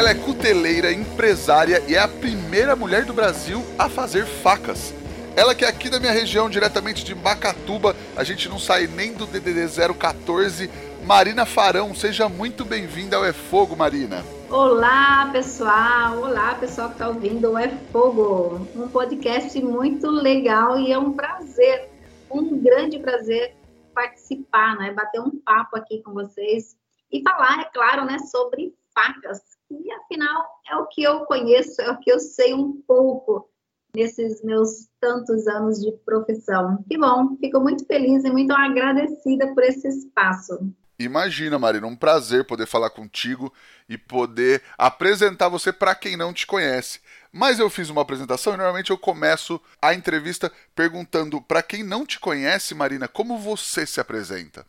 Ela é cuteleira, empresária e é a primeira mulher do Brasil a fazer facas. Ela que é aqui da minha região, diretamente de Macatuba, a gente não sai nem do DDD 014. Marina Farão, seja muito bem-vinda ao É Fogo, Marina. Olá, pessoal. Olá, pessoal que está ouvindo o É Fogo. Um podcast muito legal e é um prazer, um grande prazer participar, né? Bater um papo aqui com vocês e falar, é claro, né, sobre facas e afinal é o que eu conheço, é o que eu sei um pouco nesses meus tantos anos de profissão. Que bom, fico muito feliz e muito agradecida por esse espaço. Imagina, Marina, um prazer poder falar contigo e poder apresentar você para quem não te conhece. Mas eu fiz uma apresentação e normalmente eu começo a entrevista perguntando para quem não te conhece, Marina, como você se apresenta?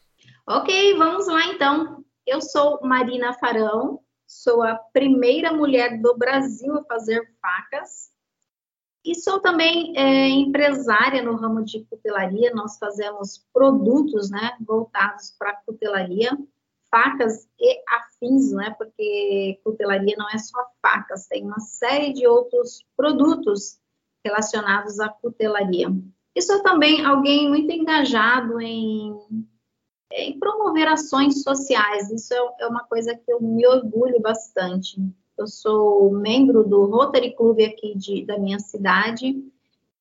Ok, vamos lá então. Eu sou Marina Farão, sou a primeira mulher do Brasil a fazer facas. E sou também é, empresária no ramo de cutelaria. Nós fazemos produtos, né, voltados para cutelaria, facas e afins, né, porque cutelaria não é só facas, tem uma série de outros produtos relacionados à cutelaria. E sou também alguém muito engajado em em promover ações sociais. Isso é, é uma coisa que eu me orgulho bastante. Eu sou membro do Rotary Club aqui de, da minha cidade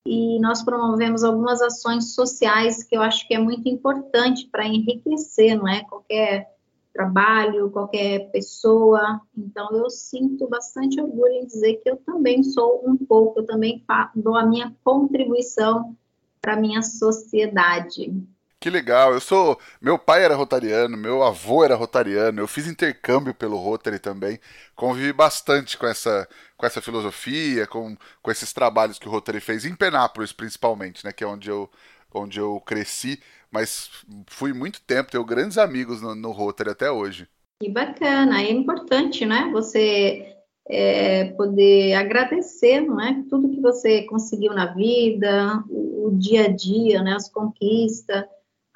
e nós promovemos algumas ações sociais que eu acho que é muito importante para enriquecer, não é? Qualquer trabalho, qualquer pessoa. Então, eu sinto bastante orgulho em dizer que eu também sou um pouco, eu também dou a minha contribuição para a minha sociedade. Que legal. Eu sou. Meu pai era rotariano, meu avô era rotariano, eu fiz intercâmbio pelo Rotary também. Convivi bastante com essa, com essa filosofia, com, com esses trabalhos que o Rotary fez, em Penápolis principalmente, né? Que é onde eu, onde eu cresci. Mas fui muito tempo, tenho grandes amigos no, no Rotary até hoje. Que bacana, é importante, né? Você é, poder agradecer, não é? Tudo que você conseguiu na vida, o, o dia a dia, né? As conquistas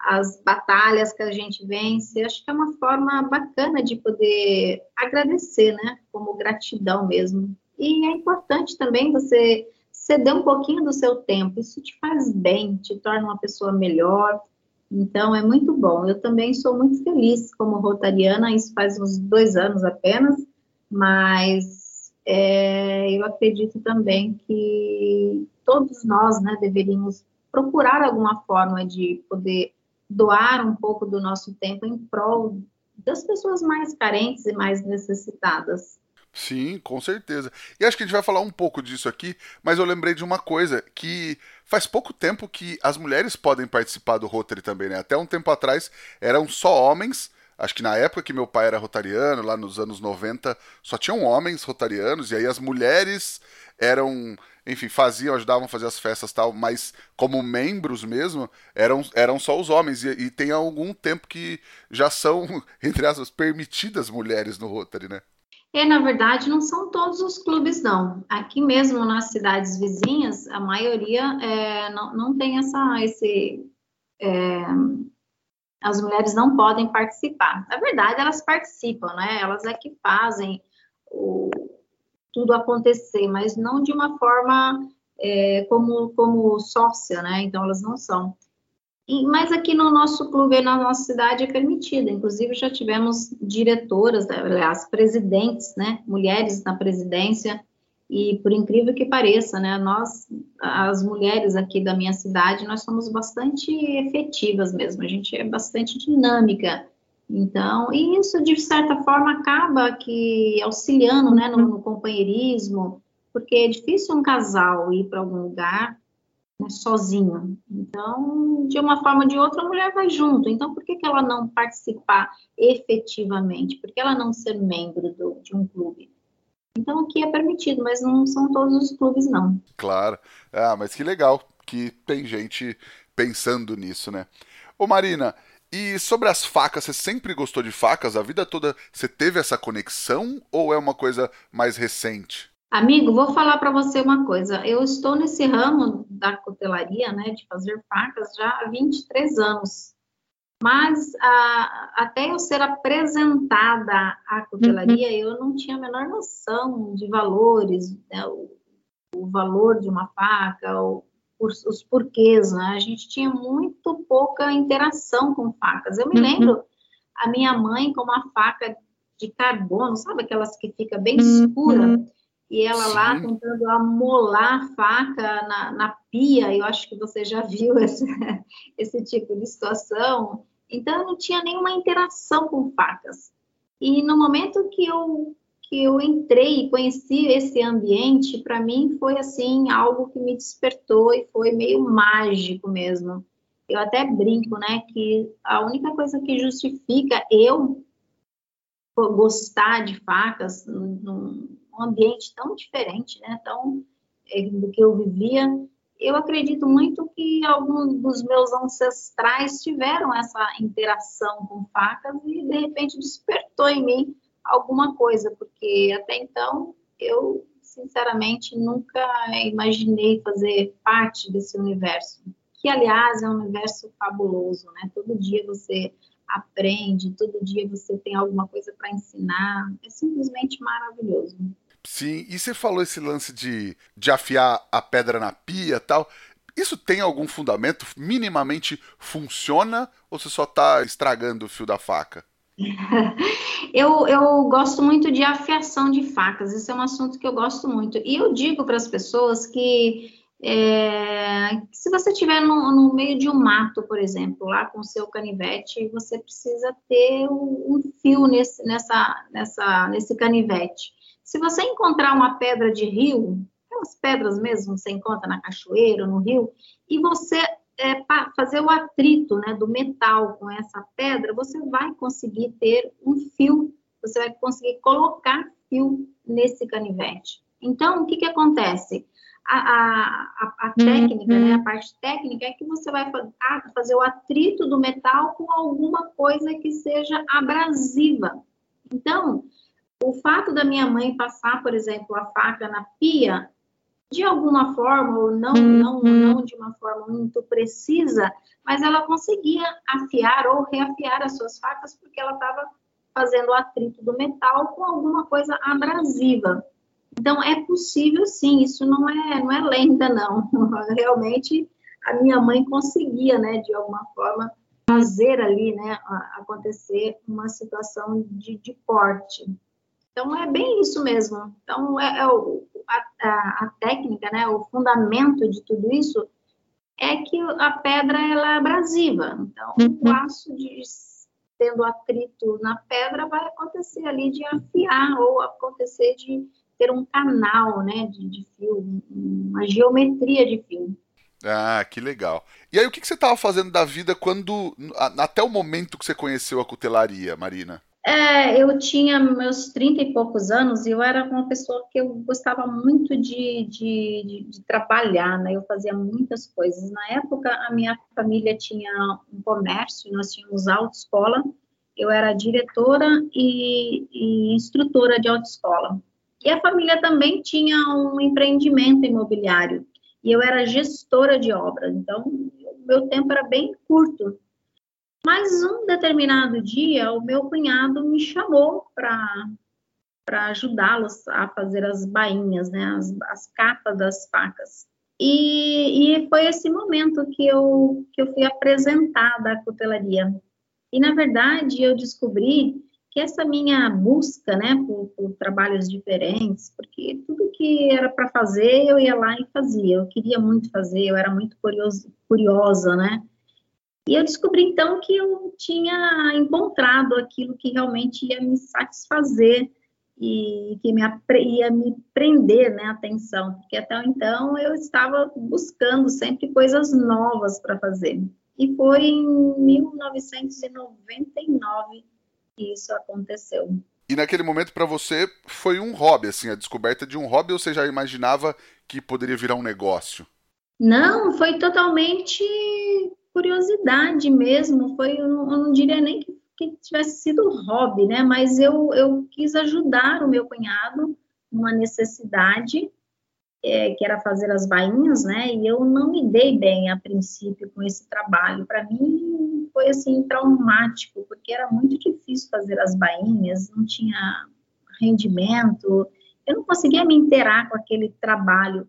as batalhas que a gente vence. Acho que é uma forma bacana de poder agradecer, né? Como gratidão mesmo. E é importante também você ceder um pouquinho do seu tempo. Isso te faz bem, te torna uma pessoa melhor. Então, é muito bom. Eu também sou muito feliz como rotariana, isso faz uns dois anos apenas, mas é, eu acredito também que todos nós né, deveríamos procurar alguma forma de poder doar um pouco do nosso tempo em prol das pessoas mais carentes e mais necessitadas. Sim, com certeza. E acho que a gente vai falar um pouco disso aqui, mas eu lembrei de uma coisa que faz pouco tempo que as mulheres podem participar do Rotary também, né? Até um tempo atrás eram só homens. Acho que na época que meu pai era rotariano, lá nos anos 90, só tinham homens rotarianos, e aí as mulheres eram enfim, faziam, ajudavam a fazer as festas tal, mas como membros mesmo, eram, eram só os homens. E, e tem algum tempo que já são, entre aspas, permitidas mulheres no Rotary, né? É, na verdade, não são todos os clubes, não. Aqui mesmo nas cidades vizinhas, a maioria é, não, não tem essa, esse. É, as mulheres não podem participar. Na verdade, elas participam, né? Elas é que fazem o, tudo acontecer, mas não de uma forma é, como, como sócia, né? Então elas não são. E, mas aqui no nosso clube, na nossa cidade, é permitida. Inclusive, já tivemos diretoras, né, aliás, presidentes, né? Mulheres na presidência. E por incrível que pareça, né? Nós, as mulheres aqui da minha cidade, nós somos bastante efetivas mesmo. A gente é bastante dinâmica. Então, e isso de certa forma acaba que auxiliando, né, no, no companheirismo, porque é difícil um casal ir para algum lugar né, sozinho. Então, de uma forma ou de outra, a mulher vai junto. Então, por que, que ela não participar efetivamente? Por que ela não ser membro do, de um clube? Então aqui é permitido, mas não são todos os clubes, não. Claro. Ah, mas que legal que tem gente pensando nisso, né? Ô Marina, e sobre as facas, você sempre gostou de facas? A vida toda você teve essa conexão ou é uma coisa mais recente? Amigo, vou falar para você uma coisa. Eu estou nesse ramo da cutelaria, né, de fazer facas já há 23 anos. Mas a, até eu ser apresentada à cutelaria, uhum. eu não tinha a menor noção de valores, né, o, o, valor de uma faca, o, os, os, porquês, né? A gente tinha muito pouca interação com facas. Eu me uhum. lembro a minha mãe com uma faca de carbono, sabe aquelas que fica bem uhum. escura? E ela Sim. lá tentando amolar a faca na, na pia, eu acho que você já viu esse, esse tipo de situação. Então, eu não tinha nenhuma interação com facas. E no momento que eu, que eu entrei e conheci esse ambiente, para mim foi assim algo que me despertou e foi meio mágico mesmo. Eu até brinco, né, que a única coisa que justifica eu gostar de facas num ambiente tão diferente, né, tão é, do que eu vivia, eu acredito muito que alguns dos meus ancestrais tiveram essa interação com facas e de repente despertou em mim alguma coisa, porque até então eu sinceramente nunca imaginei fazer parte desse universo, que aliás é um universo fabuloso, né? Todo dia você aprende, todo dia você tem alguma coisa para ensinar, é simplesmente maravilhoso. Sim, e você falou esse lance de, de afiar a pedra na pia tal. Isso tem algum fundamento? Minimamente funciona ou você só está estragando o fio da faca? eu, eu gosto muito de afiação de facas, isso é um assunto que eu gosto muito. E eu digo para as pessoas que é, se você estiver no, no, meio de um mato, por exemplo, lá com o seu canivete, você precisa ter um, um fio nesse, nessa, nessa, nesse canivete. Se você encontrar uma pedra de rio, aquelas pedras mesmo que você encontra na cachoeira, no rio, e você é, fazer o atrito né, do metal com essa pedra, você vai conseguir ter um fio, você vai conseguir colocar fio nesse canivete. Então, o que, que acontece? A, a, a, técnica, né, a uhum. parte técnica é que você vai fazer o atrito do metal com alguma coisa que seja abrasiva. Então, o fato da minha mãe passar, por exemplo, a faca na pia, de alguma forma, ou não, uhum. não, não de uma forma muito precisa, mas ela conseguia afiar ou reafiar as suas facas porque ela estava fazendo o atrito do metal com alguma coisa abrasiva. Então é possível sim, isso não é não é lenda não. Realmente a minha mãe conseguia, né, de alguma forma fazer ali, né, acontecer uma situação de, de corte. Então, é bem isso mesmo. Então, é, é o, a, a, a, técnica, né, o fundamento de tudo isso é que a pedra ela é abrasiva. Então, uhum. o aço de, tendo atrito na pedra vai acontecer ali de afiar ou acontecer de ter um canal, né, de, de fio, uma geometria de fio. Ah, que legal. E aí, o que, que você estava fazendo da vida quando, até o momento que você conheceu a cutelaria, Marina? É, eu tinha meus 30 e poucos anos e eu era uma pessoa que eu gostava muito de, de, de, de, trabalhar, né? Eu fazia muitas coisas. Na época, a minha família tinha um comércio, nós tínhamos autoescola, eu era diretora e, e instrutora de autoescola. E a família também tinha um empreendimento imobiliário, e eu era gestora de obras, então meu tempo era bem curto mas um determinado dia, o meu cunhado me chamou para ajudá-los a fazer as bainhas, né, as, as capas das facas. E, e, foi esse momento que eu, que eu fui apresentada à cutelaria. E, na verdade, eu descobri que essa minha busca, né, por, por trabalhos diferentes, porque tudo que era para fazer, eu ia lá e fazia. Eu queria muito fazer, eu era muito curioso, curiosa, né? E eu descobri então que eu tinha encontrado aquilo que realmente ia me satisfazer e que me, ia me prender né, a atenção, porque até então eu estava buscando sempre coisas novas para fazer. E foi em 1999 que isso aconteceu. E E naquele momento para você foi um hobby, assim, a descoberta de um hobby ou você já imaginava que poderia virar um negócio? Não, foi totalmente curiosidade mesmo. Foi, eu não, eu não diria nem que, que, tivesse sido hobby, né? Mas eu, eu quis ajudar o meu cunhado numa necessidade é, que era fazer as bainhas, né? E eu não me dei bem a princípio com esse trabalho. Para mim foi assim traumático, porque era muito difícil fazer as bainhas, não tinha rendimento, eu não conseguia me inteirar com aquele trabalho.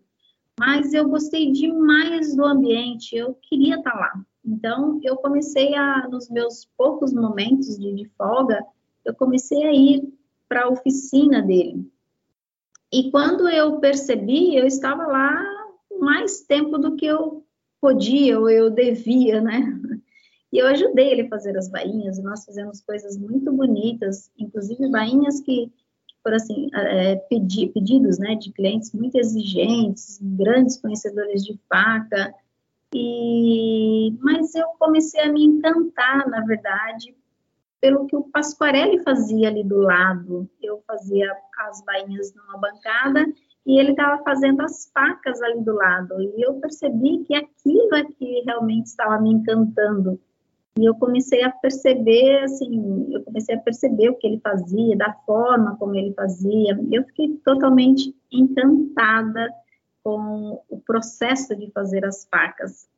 Mas eu gostei demais do ambiente, eu queria estar lá. Então eu comecei a, nos meus poucos momentos de, de folga, eu comecei a ir para a oficina dele e quando eu percebi, eu estava lá mais tempo do que eu podia ou eu devia, né? E eu ajudei ele a fazer as bainhas, nós fizemos coisas muito bonitas, inclusive bainhas que, foram assim, é, pedi, pedidos, né, de clientes muito exigentes, grandes conhecedores de faca, e, mas eu comecei a me encantar, na verdade, pelo que o Pasquarelli fazia ali do lado. Eu fazia as bainhas numa bancada e ele estava fazendo as facas ali do lado. E eu percebi que aquilo é que realmente estava me encantando. E eu comecei a perceber, assim, eu comecei a perceber o que ele fazia, da forma como ele fazia. Eu fiquei totalmente encantada com o processo de fazer as facas.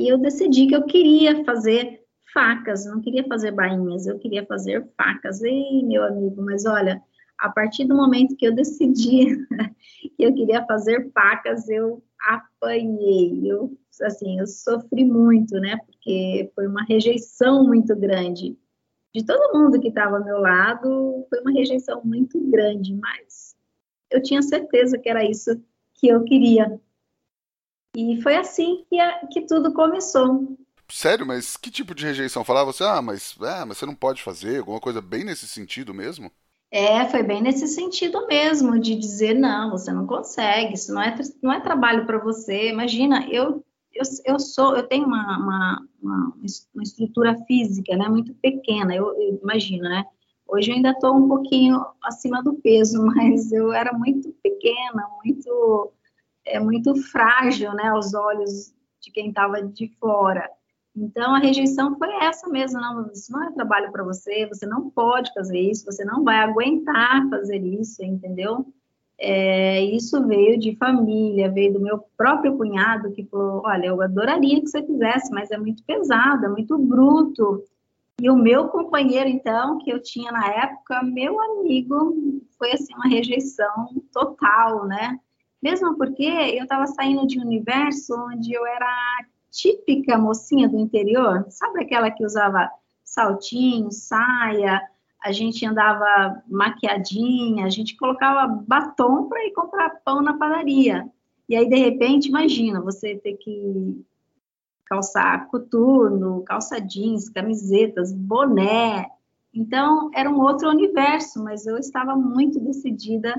E eu decidi que eu queria fazer facas, não queria fazer bainhas, eu queria fazer facas. Ei, meu amigo, mas olha, a partir do momento que eu decidi que eu queria fazer facas, eu apanhei, eu, assim, eu sofri muito, né, porque foi uma rejeição muito grande. De todo mundo que estava ao meu lado, foi uma rejeição muito grande, mas eu tinha certeza que era isso que eu queria. E foi assim que, a, que tudo começou. Sério, mas que tipo de rejeição? Falava você, ah, mas, ah, mas você não pode fazer, alguma coisa bem nesse sentido mesmo? É, foi bem nesse sentido mesmo, de dizer, não, você não consegue, isso não é, não é trabalho para você. Imagina, eu, eu, eu sou, eu tenho uma, uma, uma, uma estrutura física, né, muito pequena, eu, eu imagino, né? Hoje eu ainda estou um pouquinho acima do peso, mas eu era muito pequena, muito, é, muito frágil, né, aos olhos de quem estava de fora. Então, a rejeição foi essa mesmo, não, isso não é trabalho para você, você não pode fazer isso, você não vai aguentar fazer isso, entendeu? É, isso veio de família, veio do meu próprio cunhado, que falou, olha, eu adoraria que você fizesse, mas é muito pesado, é muito bruto. E o meu companheiro, então, que eu tinha na época, meu amigo, foi assim uma rejeição total, né? Mesmo porque eu estava saindo de um universo onde eu era típica mocinha do interior, sabe aquela que usava saltinho, saia, a gente andava maquiadinha, a gente colocava batom para ir comprar pão na padaria. E aí, de repente, imagina, você ter que calçar coturno, calça jeans, camisetas, boné. Então, era um outro universo, mas eu estava muito decidida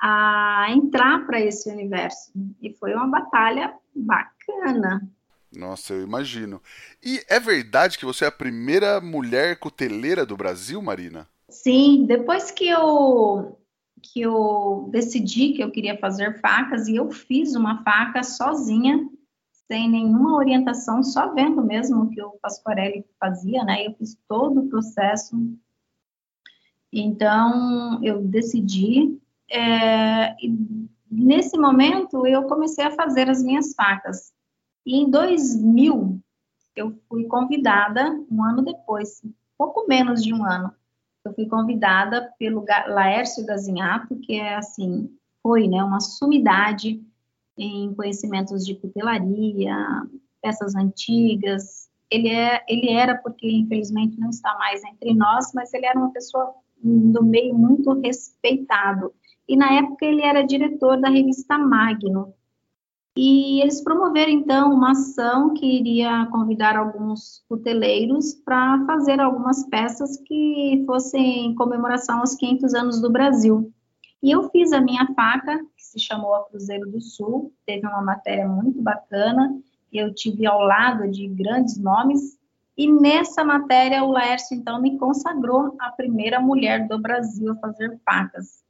a entrar para esse universo. E foi uma batalha bacana. Nossa, eu imagino. E é verdade que você é a primeira mulher cuteleira do Brasil, Marina? Sim, depois que eu que eu decidi que eu queria fazer facas e eu fiz uma faca sozinha, sem nenhuma orientação, só vendo mesmo o que o Pasquarelli fazia, né? Eu fiz todo o processo. Então, eu decidi. É, nesse momento, eu comecei a fazer as minhas facas. E em 2000, eu fui convidada, um ano depois, pouco menos de um ano, eu fui convidada pelo Laércio Gazinhato, que é assim, foi né, uma sumidade em conhecimentos de cutelaria, peças antigas. Ele, é, ele era, porque infelizmente não está mais entre nós, mas ele era uma pessoa do meio muito respeitado. E na época ele era diretor da revista Magno, e eles promoveram, então, uma ação que iria convidar alguns cuteleiros para fazer algumas peças que fossem em comemoração aos 500 anos do Brasil. E eu fiz a minha faca, que se chamou a Cruzeiro do Sul, teve uma matéria muito bacana, eu tive ao lado de grandes nomes, E nessa matéria, o Laércio, então, me consagrou a primeira mulher do Brasil a fazer facas.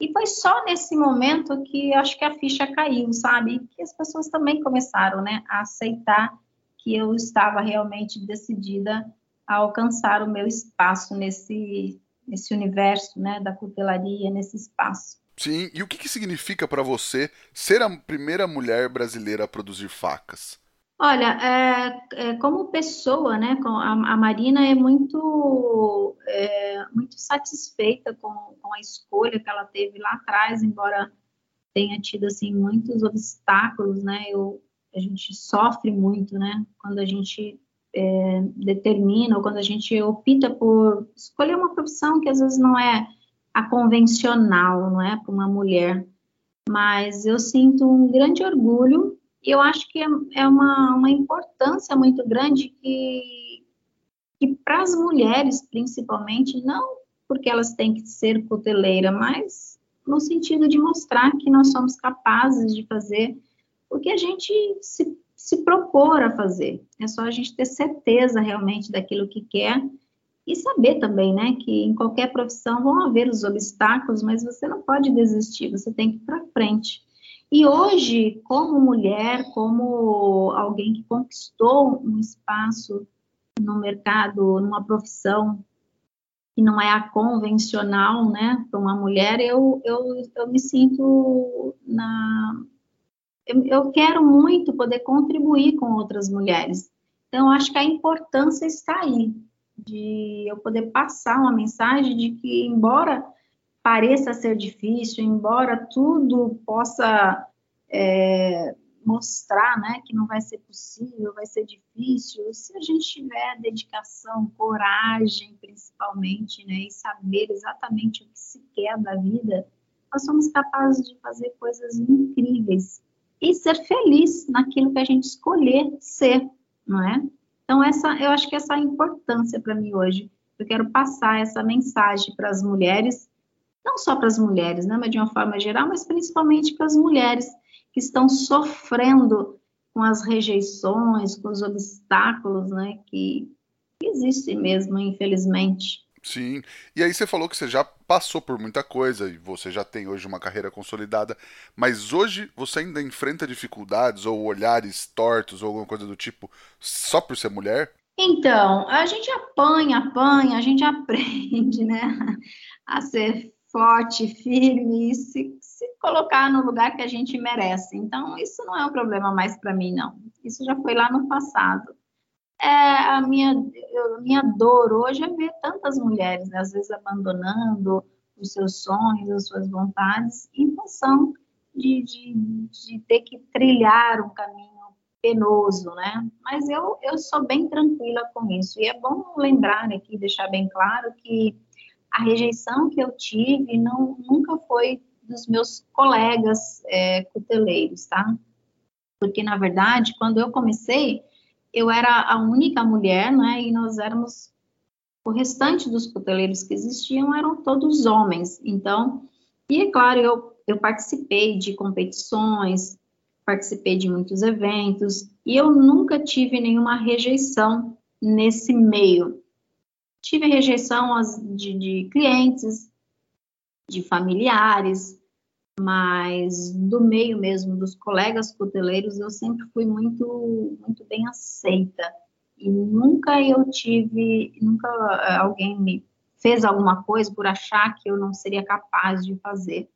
E foi só nesse momento que acho que a ficha caiu, sabe? Que as pessoas também começaram, né, a aceitar que eu estava realmente decidida a alcançar o meu espaço nesse, nesse universo, né, da cutelaria, nesse espaço. Sim, e o que, que significa para você ser a primeira mulher brasileira a produzir facas? Olha, é, é, como pessoa, né, a, a Marina é muito, é, muito satisfeita com, com, a escolha que ela teve lá atrás, embora tenha tido assim muitos obstáculos, né? Eu, a gente sofre muito, né? Quando a gente é, determina ou quando a gente opta por escolher uma profissão que às vezes não é a convencional, não é para uma mulher. Mas eu sinto um grande orgulho e eu acho que é, é uma, uma importância muito grande que, que para as mulheres, principalmente, não porque elas têm que ser cuteleira, mas no sentido de mostrar que nós somos capazes de fazer o que a gente se, se propor a fazer. É só a gente ter certeza realmente daquilo que quer e saber também, né, que em qualquer profissão vão haver os obstáculos, mas você não pode desistir, você tem que ir para frente. E hoje, como mulher, como alguém que conquistou um espaço no mercado, numa profissão que não é a convencional, né, para uma mulher, eu, eu, eu me sinto na. Eu, quero muito poder contribuir com outras mulheres. Então, acho que a importância está aí, de eu poder passar uma mensagem de que, embora pareça ser difícil, embora tudo possa é, mostrar né, que não vai ser possível, vai ser difícil, se a gente tiver dedicação, coragem, principalmente, né, e saber exatamente o que se quer da vida, nós somos capazes de fazer coisas incríveis e ser feliz naquilo que a gente escolher ser, não é? Então, essa, eu acho que essa é a importância para mim hoje. Eu quero passar essa mensagem para as mulheres não só para as mulheres, né, mas de uma forma geral, mas principalmente para as mulheres que estão sofrendo com as rejeições, com os obstáculos, né, que existem mesmo, infelizmente. Sim. E aí você falou que você já passou por muita coisa e você já tem hoje uma carreira consolidada, mas hoje você ainda enfrenta dificuldades ou olhares tortos ou alguma coisa do tipo só por ser mulher? Então, a gente apanha, apanha, a gente aprende, né, a ser forte, firme e se, se colocar no lugar que a gente merece. Então, isso não é um problema mais para mim, não. Isso já foi lá no passado. É, a minha, a minha dor hoje é ver tantas mulheres, né, às vezes abandonando os seus sonhos, as suas vontades, em função de, de, de ter que trilhar um caminho penoso, né? Mas eu, eu sou bem tranquila com isso. E é bom lembrar aqui, deixar bem claro que a rejeição que eu tive não, nunca foi dos meus colegas é, cuteleiros, tá? Porque, na verdade, quando eu comecei, eu era a única mulher, né? E nós éramos. O restante dos cuteleiros que existiam eram todos homens. Então, e é claro, eu, eu participei de competições, participei de muitos eventos, e eu nunca tive nenhuma rejeição nesse meio. Tive rejeição de, de clientes, de familiares, mas do meio mesmo dos colegas coteleiros eu sempre fui muito muito bem aceita. E nunca eu tive nunca eh, alguém me fez alguma coisa por achar que eu não seria capaz de fazer.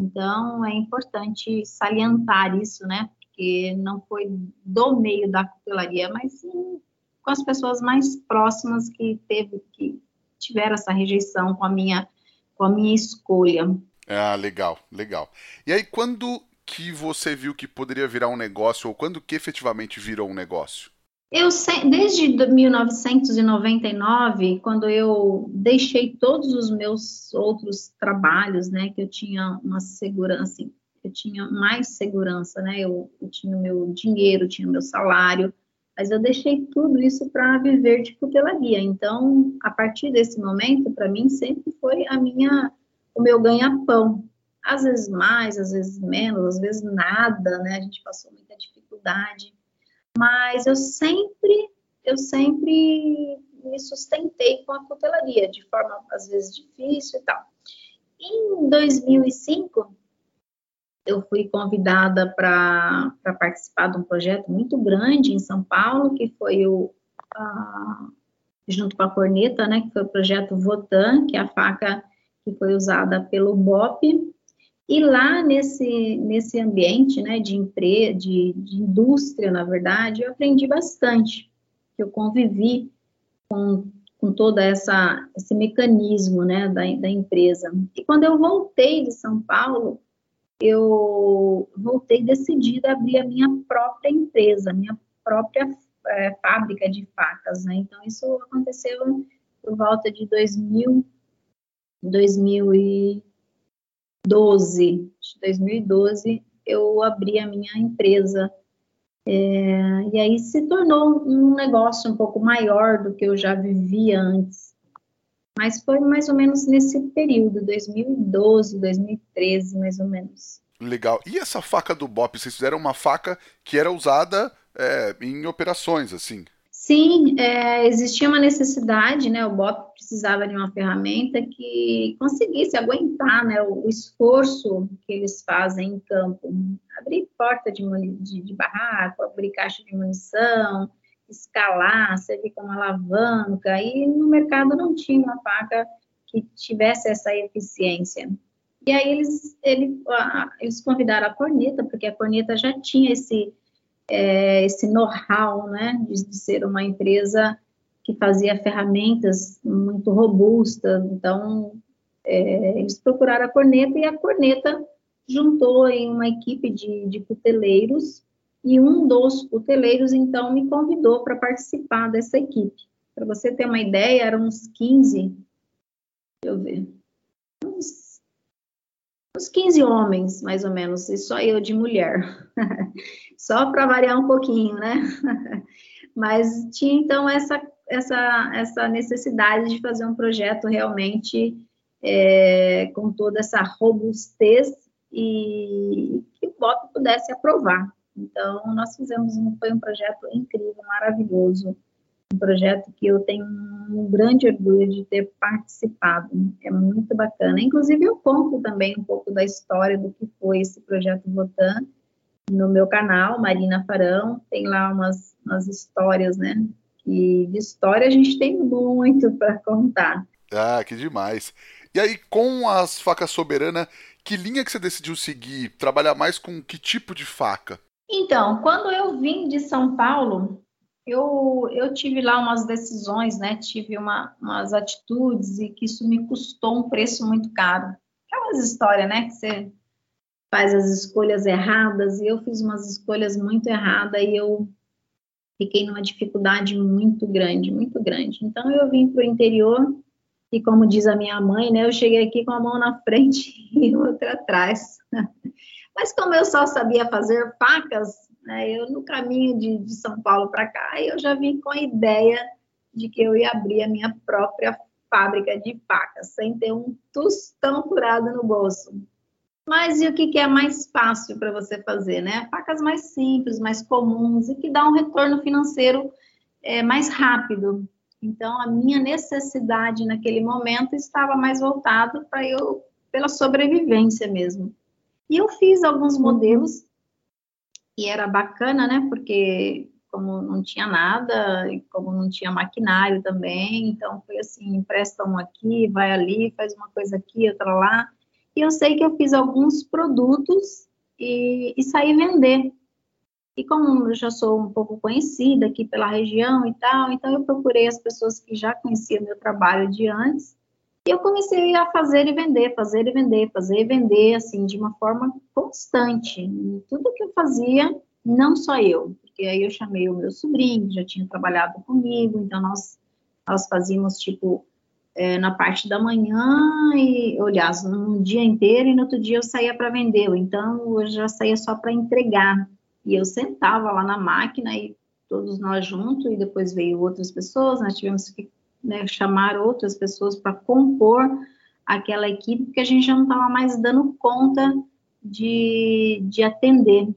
Então é importante salientar isso né? Porque não foi do meio da cutelaria mas sim com as pessoas mais próximas que teve que tiveram essa rejeição com a minha com a minha escolha ah, legal, legal. E aí, quando que você viu que poderia virar um negócio, ou quando que efetivamente virou um negócio? Eu desde 1999, quando eu deixei todos os meus outros trabalhos, né, que eu tinha uma segurança, eu tinha mais segurança, né, eu, eu tinha meu dinheiro, tinha meu salário, mas eu deixei tudo isso para viver de cutelaria. Então, a partir desse momento, para mim, sempre foi a minha o meu ganha-pão. Às vezes mais, às vezes menos, às vezes nada, né? A gente passou muita dificuldade. Mas eu sempre eu sempre me sustentei com a cutelaria, de forma às vezes difícil e tal. Em 2005, eu fui convidada para participar de um projeto muito grande em São Paulo, que foi o, junto com a Corneta, né, que foi o projeto Votan, que é a faca que foi usada pelo BOP, e lá nesse, nesse ambiente, né, de empresa, de, de indústria, na verdade, eu aprendi bastante, eu convivi com, com todo essa, esse mecanismo, né, da, da empresa. E quando eu voltei de São Paulo, eu voltei decidida a abrir a minha própria empresa, minha própria é, fábrica de facas, né? Então, isso aconteceu por volta de 2000, 2012. 2012, eu abri a minha empresa. É, e aí se tornou um negócio um pouco maior do que eu já vivia antes. Mas foi mais ou menos nesse período, 2012, 2013, mais ou menos. Legal. E essa faca do BOP, vocês fizeram uma faca que era usada é, em operações, assim? Sim, é, existia uma necessidade, né? O BOP precisava de uma ferramenta que conseguisse aguentar né, o, o esforço que eles fazem em campo. Abrir porta de, de, de barraco, abrir caixa de munição, escalar, servir como alavanca, e no mercado não tinha uma faca que tivesse essa eficiência. E aí eles, ele, eles convidaram a Corneta, porque a Corneta já tinha esse, é, esse know-how, né, de, ser uma empresa que fazia ferramentas muito robustas, então é, eles procuraram a Corneta e a Corneta juntou em uma equipe de, de e um dos cuteleiros, então, me convidou para participar dessa equipe. Para você ter uma ideia, eram uns 15, deixa eu ver, uns 15 homens, mais ou menos, e só eu de mulher. só para variar um pouquinho, né? Mas tinha, então, essa, essa, essa necessidade de fazer um projeto realmente é, com toda essa robustez e que o BOP pudesse aprovar. Então, nós fizemos um, foi um projeto incrível, maravilhoso, um projeto que eu tenho um grande orgulho de ter participado, é muito bacana. Inclusive, eu conto também um pouco da história do que foi esse projeto Votan no meu canal, Marina Farão, tem lá umas, umas histórias, né? E de história a gente tem muito para contar. Ah, que demais. E aí, com as facas soberanas, que linha que você decidiu seguir? Trabalhar mais com que tipo de faca? Então, quando eu vim de São Paulo, eu, eu tive lá umas decisões, né? Tive uma, umas atitudes e que isso me custou um preço muito caro. Aquelas histórias, né? Que você faz as escolhas erradas e eu fiz umas escolhas muito erradas e eu fiquei numa dificuldade muito grande, muito grande. Então eu vim para o interior e como diz a minha mãe, né? Eu cheguei aqui com a mão na frente e outra atrás. Mas como eu só sabia fazer facas, né, eu no caminho de, de São Paulo para cá, eu já vim com a ideia de que eu ia abrir a minha própria fábrica de facas, sem ter um tostão furado no bolso. Mas e o que, que é mais fácil para você fazer, né? Facas mais simples, mais comuns e que dá um retorno financeiro é, mais rápido. Então, a minha necessidade naquele momento estava mais voltada para eu pela sobrevivência mesmo. E eu fiz alguns modelos e era bacana, né? Porque como não tinha nada como não tinha maquinário também, então foi assim, empresta um aqui, vai ali, faz uma coisa aqui, outra lá. E eu sei que eu fiz alguns produtos e, e saí vender. E como eu já sou um pouco conhecida aqui pela região e tal, então eu procurei as pessoas que já conheciam meu trabalho de antes e eu comecei a fazer e vender, fazer e vender, fazer e vender, assim, de uma forma constante. E tudo que eu fazia, não só eu, porque aí eu chamei o meu sobrinho, que já tinha trabalhado comigo, então nós, nós fazíamos, tipo, é, na parte da manhã, e, aliás, um dia inteiro, e no outro dia eu saía para vender, então eu já saía só para entregar. E eu sentava lá na máquina e todos nós juntos, e depois veio outras pessoas, nós tivemos que né, chamar outras pessoas para compor aquela equipe, porque a gente já não estava mais dando conta de, de atender.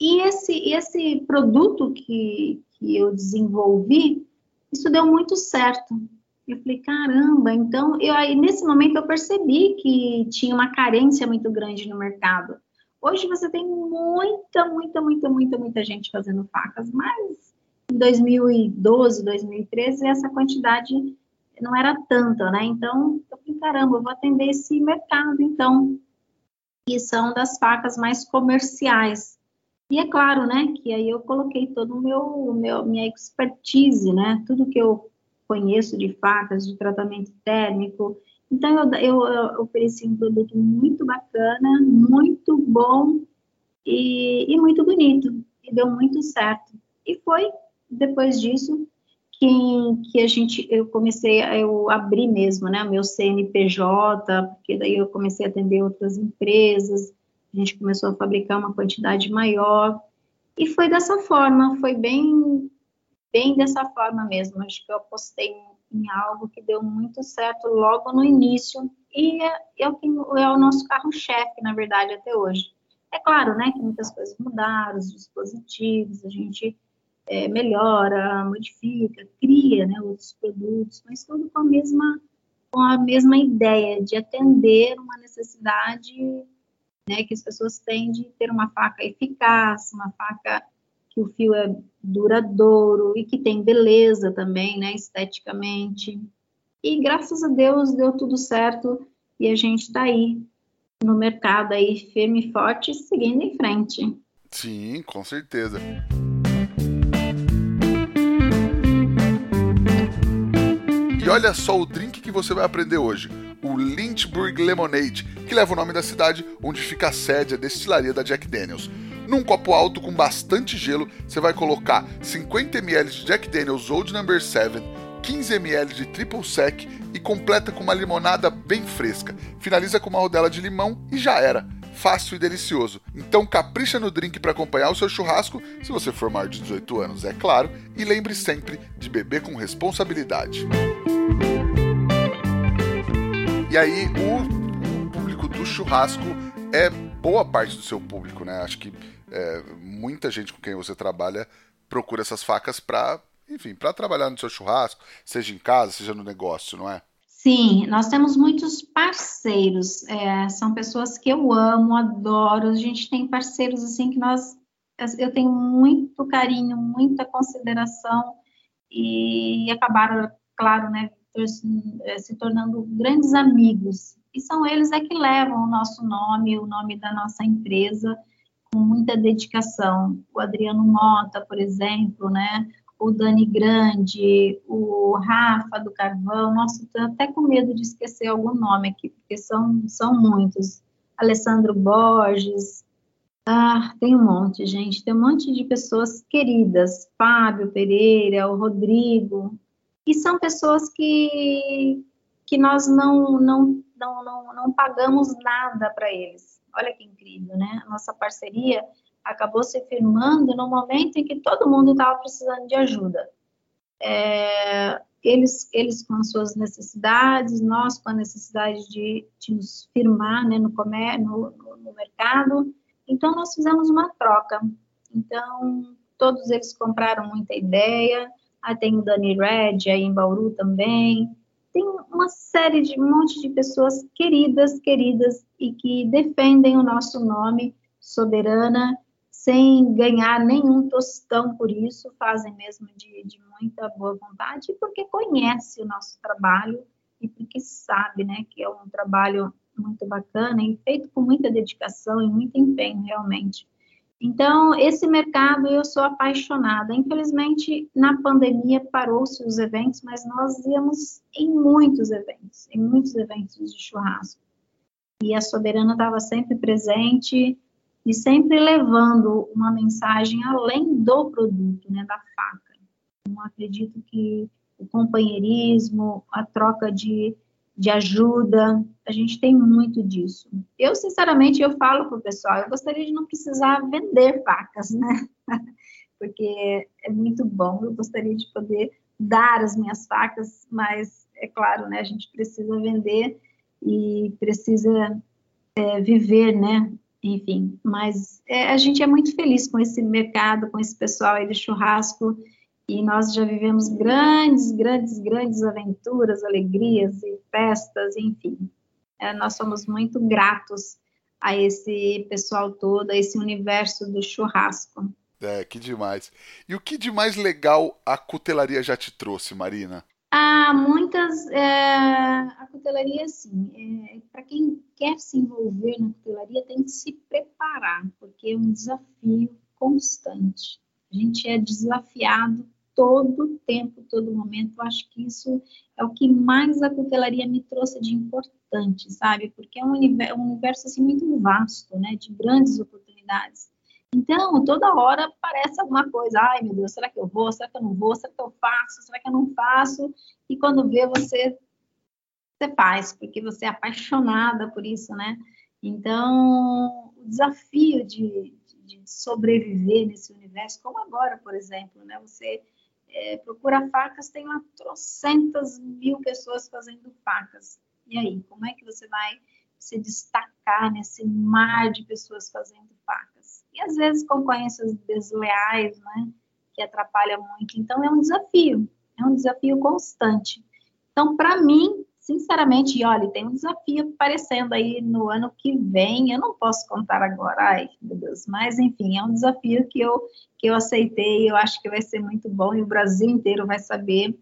E esse, esse produto que, que eu desenvolvi, isso deu muito certo. Eu falei, caramba, então, eu, aí nesse momento eu percebi que tinha uma carência muito grande no mercado. Hoje você tem muita, muita, muita, muita, muita gente fazendo facas, mas 2012, 2013, essa quantidade não era tanta, né? Então, eu falei, caramba, eu vou atender esse mercado, então, que são das facas mais comerciais. E é claro, né, que aí eu coloquei todo o meu, meu minha expertise, né, tudo que eu conheço de facas, de tratamento térmico. Então, eu, eu, eu ofereci um produto muito bacana, muito bom e, e muito bonito, e deu muito certo. E foi depois disso que, que a gente, eu comecei, a, eu abri mesmo, né, meu CNPJ, porque daí eu comecei a atender outras empresas, a gente começou a fabricar uma quantidade maior, e foi dessa forma, foi bem, bem dessa forma mesmo, acho que eu apostei em algo que deu muito certo logo no início, e é, é, o, é o nosso carro-chefe, na verdade, até hoje. É claro, né, que muitas coisas mudaram, os dispositivos, a gente é, melhora, modifica, cria né, outros produtos, mas tudo com a mesma com a mesma ideia de atender uma necessidade né, que as pessoas têm de ter uma faca eficaz, uma faca que o fio é duradouro e que tem beleza também, né, esteticamente. E graças a Deus deu tudo certo e a gente está aí no mercado aí firme e forte, seguindo em frente. Sim, com certeza. E olha só o drink que você vai aprender hoje, o Lynchburg Lemonade, que leva o nome da cidade onde fica a sede a destilaria da Jack Daniels. Num copo alto com bastante gelo, você vai colocar 50 ml de Jack Daniels Old Number 7, 15 ml de Triple Sec e completa com uma limonada bem fresca. Finaliza com uma rodela de limão e já era fácil e delicioso. Então capricha no drink para acompanhar o seu churrasco, se você for maior de 18 anos, é claro, e lembre sempre de beber com responsabilidade. E aí, o, público do churrasco é boa parte do seu público, né? Acho que é, muita gente com quem você trabalha procura essas facas para, enfim, para trabalhar no seu churrasco, seja em casa, seja no negócio, não é? Sim, nós temos muitos parceiros, é, são pessoas que eu amo, adoro. A gente tem parceiros assim que nós, eu tenho muito carinho, muita consideração e acabaram, claro, né, é, se tornando grandes amigos. E são eles é que levam o nosso nome, o nome da nossa empresa, com muita dedicação. O Adriano Mota, por exemplo, né? O Dani Grande, o Rafa do Carvão, nossa, estou até com medo de esquecer algum nome aqui, porque são, são muitos. Alessandro Borges, ah, tem um monte, gente, tem um monte de pessoas queridas, Fábio Pereira, o Rodrigo, e são pessoas que, que nós não, não, não, não, não pagamos nada para eles. Olha que incrível, né? A nossa parceria acabou se firmando no momento em que todo mundo estava precisando de ajuda. É, eles, eles com as suas necessidades, nós com a necessidade de, de nos firmar né, no, comer, no, no, mercado. Então, nós fizemos uma troca. Então, todos eles compraram muita ideia. Ah, tem o Dani Red aí em Bauru também. Tem uma série de um monte de pessoas queridas, queridas e que defendem o nosso nome soberana sem ganhar nenhum tostão por isso, fazem mesmo de, de muita boa vontade, porque conhece o nosso trabalho e porque sabe, né, que é um trabalho muito bacana e feito com muita dedicação e muito empenho, realmente. Então, esse mercado eu sou apaixonada. Infelizmente, na pandemia parou-se os eventos, mas nós íamos em muitos eventos, em muitos eventos de churrasco. E a Soberana estava sempre presente, e sempre levando uma mensagem além do produto, né, da faca. Eu acredito que o companheirismo, a troca de, de ajuda, a gente tem muito disso. Eu, sinceramente, eu falo para o pessoal, eu gostaria de não precisar vender facas, né? Porque é muito bom, eu gostaria de poder dar as minhas facas, mas é claro, né? A gente precisa vender e precisa é, viver, né? Enfim, mas é, a gente é muito feliz com esse mercado, com esse pessoal aí do churrasco, e nós já vivemos grandes, grandes, grandes aventuras, alegrias e festas, enfim. É, nós somos muito gratos a esse pessoal todo, a esse universo do churrasco. É, que demais. E o que de mais legal a cutelaria já te trouxe, Marina? Há muitas. É, a cutelaria, sim. É, Para quem quer se envolver na cutelaria, tem que se preparar, porque é um desafio constante. A gente é desafiado todo tempo, todo momento. Eu acho que isso é o que mais a cutelaria me trouxe de importante, sabe? Porque é um universo, um universo assim, muito vasto, né? De grandes oportunidades. Então, toda hora aparece alguma coisa. Ai, meu Deus, será que eu vou? Será que eu não vou? Será que eu faço? Será que eu não faço? E quando vê, você, você faz, porque você é apaixonada por isso, né? Então, o desafio de, de sobreviver nesse universo, como agora, por exemplo, né? Você é, procura facas, tem lá trocentas mil pessoas fazendo facas. E aí, como é que você vai se destacar nesse mar de pessoas fazendo facas? E às vezes concorrências desleais, né? Que atrapalha muito. Então é um desafio, é um desafio constante. Então, para mim, sinceramente, olha, tem um desafio aparecendo aí no ano que vem, eu não posso contar agora, ai, meu Deus, mas enfim, é um desafio que eu, que eu aceitei, eu acho que vai ser muito bom e o Brasil inteiro vai saber,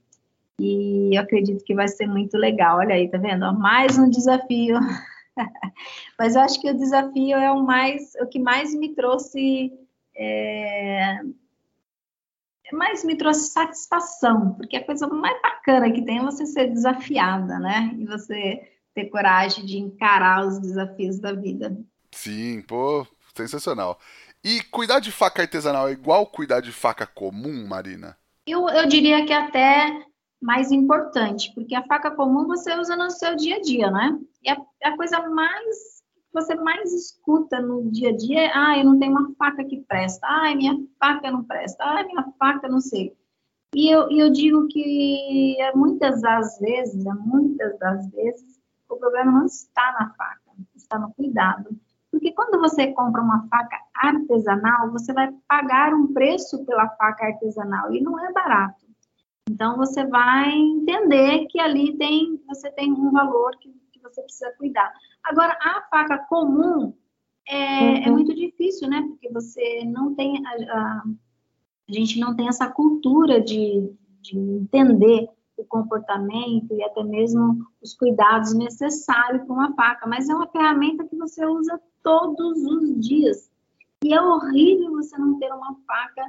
e eu acredito que vai ser muito legal, olha aí, tá vendo? Mais um desafio, mas eu acho que o desafio é o mais, o que mais me trouxe é, mas me trouxe satisfação, porque a coisa mais bacana que tem é você ser desafiada, né? E você ter coragem de encarar os desafios da vida. Sim, pô, sensacional. E cuidar de faca artesanal é igual cuidar de faca comum, Marina? Eu, eu diria que até mais importante, porque a faca comum você usa no seu dia a dia, né? E a, a coisa mais você mais escuta no dia a dia é, ah, eu não tenho uma faca que presta, ah, minha faca não presta, ah, minha faca não sei. E eu, eu digo que é muitas das vezes, é muitas das vezes, o problema não está na faca, está no cuidado. Porque quando você compra uma faca artesanal, você vai pagar um preço pela faca artesanal e não é barato. Então você vai entender que ali tem, você tem um valor que, que você precisa cuidar. Agora, a faca comum é, é uhum. é muito difícil, né? Porque você não tem, a, a, a gente não tem essa cultura de, de entender o comportamento e até mesmo os cuidados necessários para uma faca, mas é uma ferramenta que você usa todos os dias. E é horrível você não ter uma faca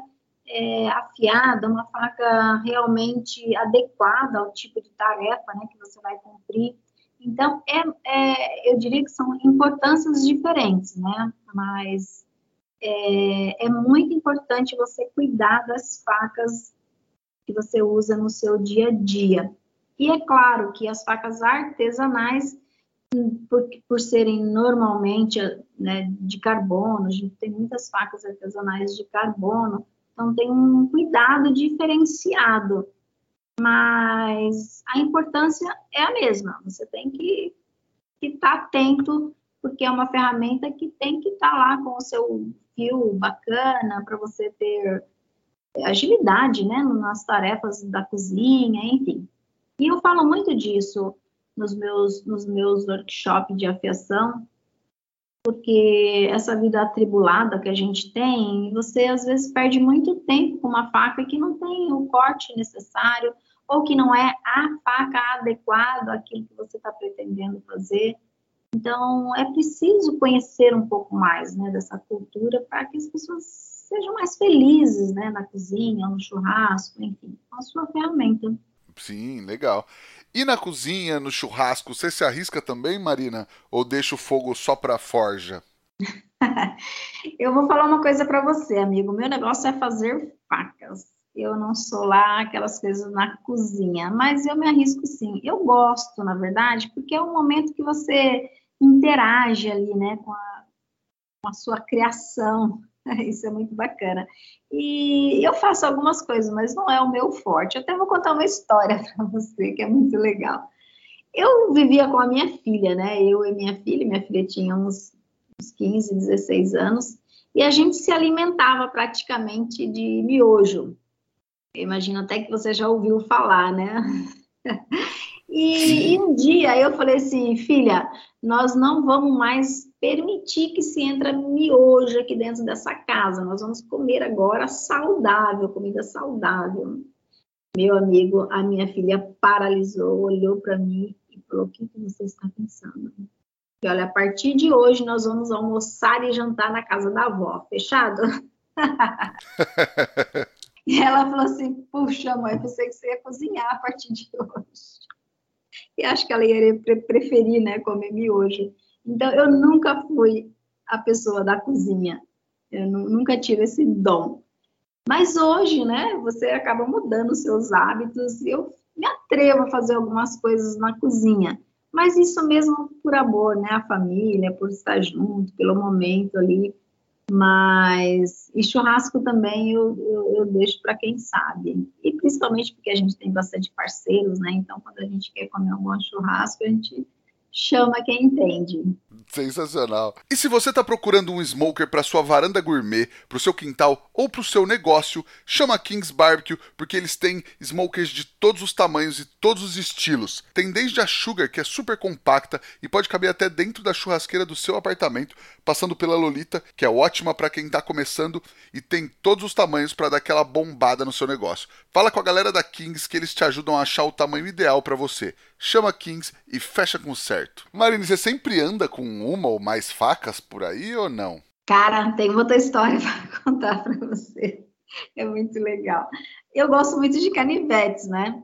é, afiada, uma faca realmente adequada ao tipo de tarefa né, que você vai cumprir. Então, é, é, eu diria que são importâncias diferentes, né? Mas é, é muito importante você cuidar das facas que você usa no seu dia a dia. E é claro que as facas artesanais, por, por serem normalmente né, de carbono, a gente tem muitas facas artesanais de carbono, então tem um cuidado diferenciado mas a importância é a mesma. Você tem que estar tá atento, porque é uma ferramenta que tem que estar tá lá com o seu fio bacana para você ter agilidade, né, nas tarefas da cozinha, enfim. E eu falo muito disso nos meus, nos meus workshops de afiação, porque essa vida atribulada que a gente tem, você às vezes perde muito tempo com uma faca que não tem o corte necessário, ou que não é a faca adequada àquilo que você está pretendendo fazer. Então, é preciso conhecer um pouco mais né, dessa cultura para que as pessoas sejam mais felizes né, na cozinha, no churrasco, enfim, com a sua ferramenta. Sim, legal. E na cozinha, no churrasco, você se arrisca também, Marina? Ou deixa o fogo só para forja? Eu vou falar uma coisa para você, amigo. Meu negócio é fazer facas eu não sou lá aquelas coisas na cozinha, mas eu me arrisco sim. Eu gosto, na verdade, porque é um momento que você interage ali, né, com a, com a sua criação. Isso é muito bacana. E eu faço algumas coisas, mas não é o meu forte. Eu até vou contar uma história para você que é muito legal. Eu vivia com a minha filha, né? Eu e minha filha, minha filha tinha uns, uns 15, 16 anos, e a gente se alimentava praticamente de miojo. Eu imagino até que você já ouviu falar, né? E, e, um dia eu falei assim, filha, nós não vamos mais permitir que se entre miojo aqui dentro dessa casa. Nós vamos comer agora saudável, comida saudável. Meu amigo, a minha filha paralisou, olhou para mim e falou: O que, que você está pensando? E olha, a partir de hoje nós vamos almoçar e jantar na casa da avó. Fechado? e ela falou assim: Puxa, mãe, pensei que você ia cozinhar a partir de hoje e acho que ela iria preferir, né, comer miojo. Então, eu nunca fui a pessoa da cozinha, eu nunca tive esse dom. Mas hoje, né, você acaba mudando os seus hábitos eu me atrevo a fazer algumas coisas na cozinha. Mas isso mesmo por amor, né, a família, por estar junto, pelo momento ali. Mas e churrasco também eu, eu, eu deixo para quem sabe. E principalmente porque a gente tem bastante parceiros, né? Então, quando a gente quer comer um bom churrasco, a gente chama quem entende. Sensacional. E se você está procurando um smoker para sua varanda gourmet, para o seu quintal ou para o seu negócio, chama Kings Barbecue porque eles têm smokers de todos os tamanhos e todos os estilos. Tem desde a Sugar, que é super compacta e pode caber até dentro da churrasqueira do seu apartamento, passando pela Lolita, que é ótima para quem está começando e tem todos os tamanhos para dar aquela bombada no seu negócio. Fala com a galera da Kings que eles te ajudam a achar o tamanho ideal para você. Chama Kings e fecha com certo. Marine, você sempre anda com uma ou mais facas por aí ou não? Cara, tem outra história para contar para você. É muito legal. Eu gosto muito de canivetes, né?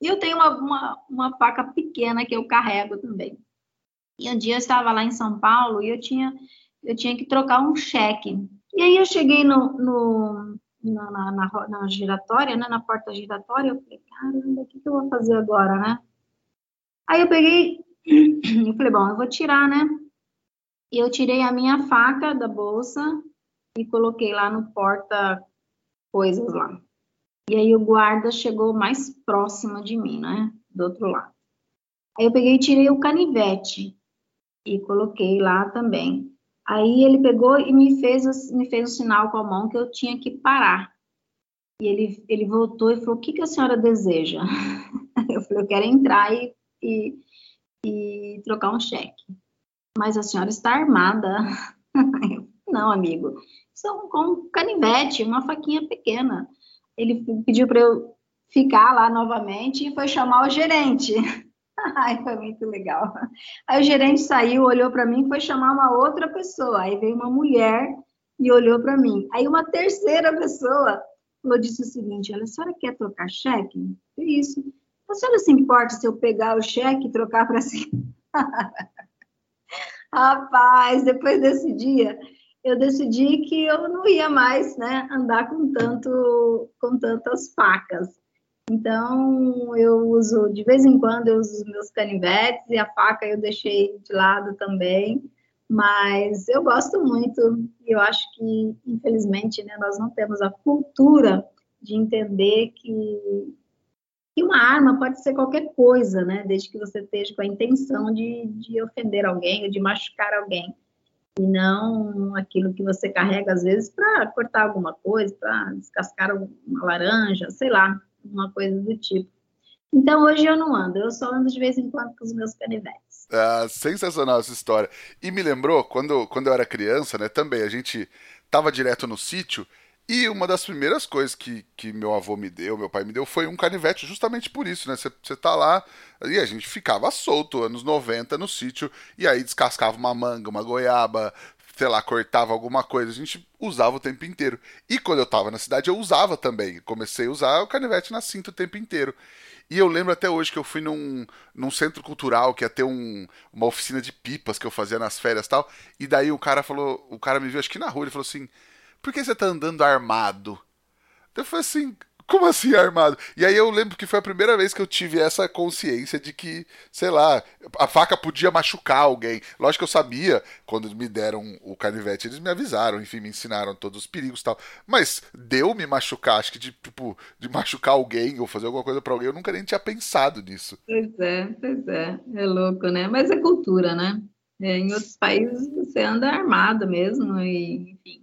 E eu tenho uma, uma, uma faca pequena que eu carrego também. E um dia eu estava lá em São Paulo e eu tinha, eu tinha que trocar um cheque. E aí eu cheguei no, no na, na, na, na, giratória, né, na porta giratória, eu falei, caramba, o que, que eu vou fazer agora, né? Aí eu peguei, eu falei, bom, eu vou tirar, né? E eu tirei a minha faca da bolsa e coloquei lá no porta coisas lá. E aí o guarda chegou mais próximo de mim, né? Do outro lado. Aí eu peguei e tirei o canivete e coloquei lá também. Aí ele pegou e me fez, me fez o sinal com a mão que eu tinha que parar. E ele, ele voltou e falou: O que, que a senhora deseja? Eu falei: Eu quero entrar e, e, e trocar um cheque mas a senhora está armada. Não, amigo, isso é um, um canivete, uma faquinha pequena. Ele pediu para eu ficar lá novamente e foi chamar o gerente. Ai, foi muito legal. Aí o gerente saiu, olhou para mim foi chamar uma outra pessoa. Aí veio uma mulher e olhou para mim. Aí uma terceira pessoa falou, disse o seguinte, olha, a senhora quer trocar cheque? É isso. A senhora se importa se eu pegar o cheque e trocar para si? Rapaz, depois desse dia, eu decidi que eu não ia mais, né, andar com tanto, com tantas facas. Então, eu uso, de vez em quando, eu uso os meus canivetes e a faca eu deixei de lado também, mas eu gosto muito e eu acho que, infelizmente, né, nós não temos a cultura de entender que que uma arma pode ser qualquer coisa, né? Desde que você esteja com a intenção de, de ofender alguém ou de machucar alguém. E não aquilo que você carrega, às vezes, para cortar alguma coisa, para descascar uma laranja, sei lá, uma coisa do tipo. Então, hoje eu não ando, eu só ando de vez em quando com os meus canivetes. Ah, sensacional essa história. E me lembrou, quando, quando eu era criança, né, também, a gente tava direto no sítio e uma das primeiras coisas que, que meu avô me deu, meu pai me deu, foi um canivete, justamente por isso, né? Você tá lá e a gente ficava solto, anos 90, no sítio, e aí descascava uma manga, uma goiaba, sei lá, cortava alguma coisa, a gente usava o tempo inteiro. E quando eu tava na cidade, eu usava também. Comecei a usar o canivete na cinta o tempo inteiro. E eu lembro até hoje que eu fui num, num centro cultural que ia ter um, uma oficina de pipas que eu fazia nas férias e tal. E daí o cara falou, o cara me viu acho que na rua, ele falou assim: por que você tá andando armado? Eu falei assim, como assim armado? E aí eu lembro que foi a primeira vez que eu tive essa consciência de que, sei lá, a faca podia machucar alguém. Lógico que eu sabia, quando me deram o canivete, eles me avisaram, enfim, me ensinaram todos os perigos e tal. Mas deu me machucar, acho que de, tipo, de machucar alguém ou fazer alguma coisa para alguém, eu nunca nem tinha pensado nisso. Pois é, pois é. É louco, né? Mas é cultura, né? É, em outros países você anda armado mesmo, e enfim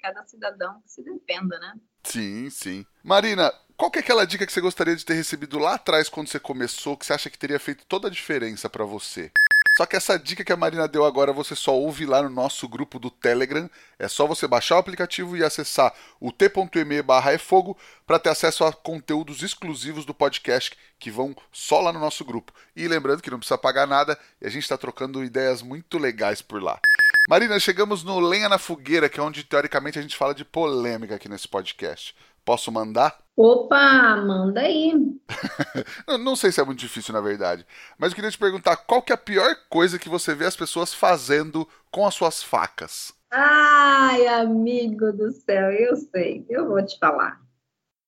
cada cidadão que se defenda, né? Sim, sim. Marina, qual que é aquela dica que você gostaria de ter recebido lá atrás quando você começou, que você acha que teria feito toda a diferença para você? Só que essa dica que a Marina deu agora você só ouve lá no nosso grupo do Telegram. É só você baixar o aplicativo e acessar o t.me barra fogo para ter acesso a conteúdos exclusivos do podcast que vão só lá no nosso grupo. E lembrando que não precisa pagar nada e a gente está trocando ideias muito legais por lá. Marina, chegamos no Lenha na Fogueira, que é onde teoricamente a gente fala de polêmica aqui nesse podcast. Posso mandar? Opa, manda aí. não, sei se é muito difícil, na verdade. Mas eu queria te perguntar qual que é a pior coisa que você vê as pessoas fazendo com as suas facas? Ai, amigo do céu, eu sei. Eu vou te falar.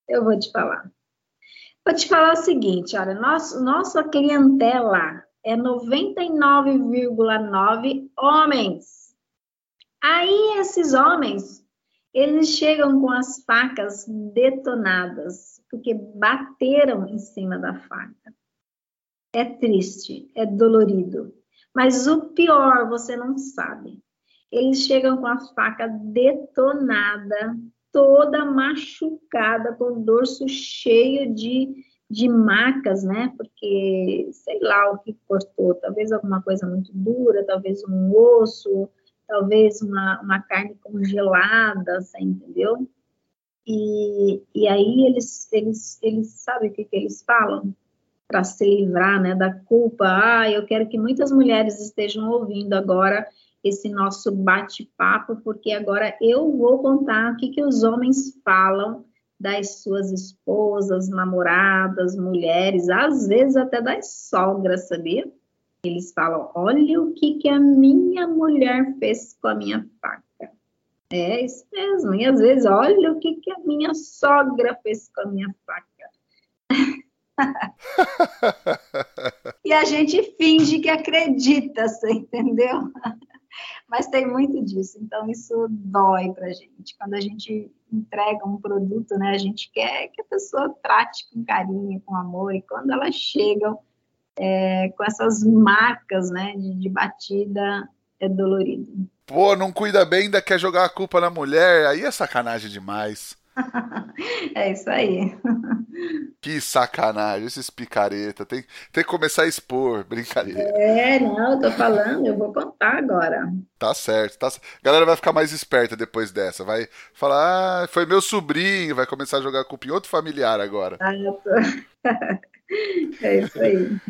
Eu vou te falar. Vou te falar o seguinte, olha, nosso, nossa clientela é 99,9 homens. Aí esses homens eles chegam com as facas detonadas, porque bateram em cima da faca. É triste, é dolorido. Mas o pior, você não sabe. Eles chegam com a faca detonada, toda machucada, com o dorso cheio de, de macas, né? Porque sei lá o que cortou, talvez alguma coisa muito dura, talvez um osso, talvez uma, uma carne congelada, você entendeu? E, e aí eles, eles, eles sabem o que, que eles falam? Para se livrar né, da culpa. Ah, eu quero que muitas mulheres estejam ouvindo agora esse nosso bate-papo, porque agora eu vou contar o que, que os homens falam das suas esposas, namoradas, mulheres, às vezes até das sogras, sabia? Eles falam: olha o que, que a minha mulher fez com a minha faca. É isso mesmo. E às vezes, olha o que, que a minha sogra fez com a minha faca. e a gente finge que acredita, você entendeu? Mas tem muito disso, então isso dói pra gente. Quando a gente entrega um produto, né, a gente quer que a pessoa trate com carinho, com amor, e quando elas chegam é, com essas marcas né, de, de batida é dolorido. Pô, não cuida bem, ainda quer jogar a culpa na mulher, aí é sacanagem demais. é isso aí. Que sacanagem, esses picareta. Tem, tem que começar a expor, brincadeira. É, não, eu tô falando, eu vou contar agora. Tá certo, tá A galera vai ficar mais esperta depois dessa. Vai falar, ah, foi meu sobrinho, vai começar a jogar culpa em outro familiar agora. Ah, eu tô... É isso aí.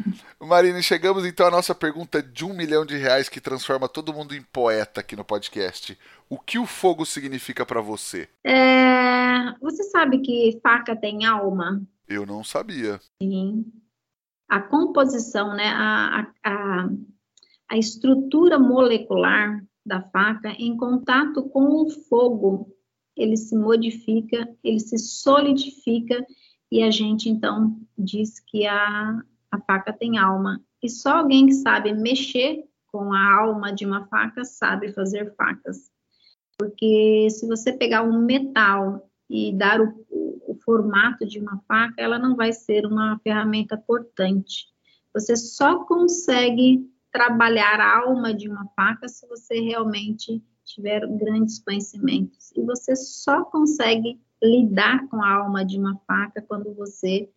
Marina, chegamos então à nossa pergunta de um milhão de reais que transforma todo mundo em poeta aqui no podcast. O que o fogo significa para você? É... Você sabe que faca tem alma? Eu não sabia. Sim. A composição, né, a, a, a estrutura molecular da faca em contato com o fogo, ele se modifica, ele se solidifica e a gente então diz que a, a faca tem alma. E só alguém que sabe mexer com a alma de uma faca sabe fazer facas. Porque se você pegar um metal e dar o, o, formato de uma faca, ela não vai ser uma ferramenta cortante. Você só consegue trabalhar a alma de uma faca se você realmente tiver grandes conhecimentos. E você só consegue lidar com a alma de uma faca quando você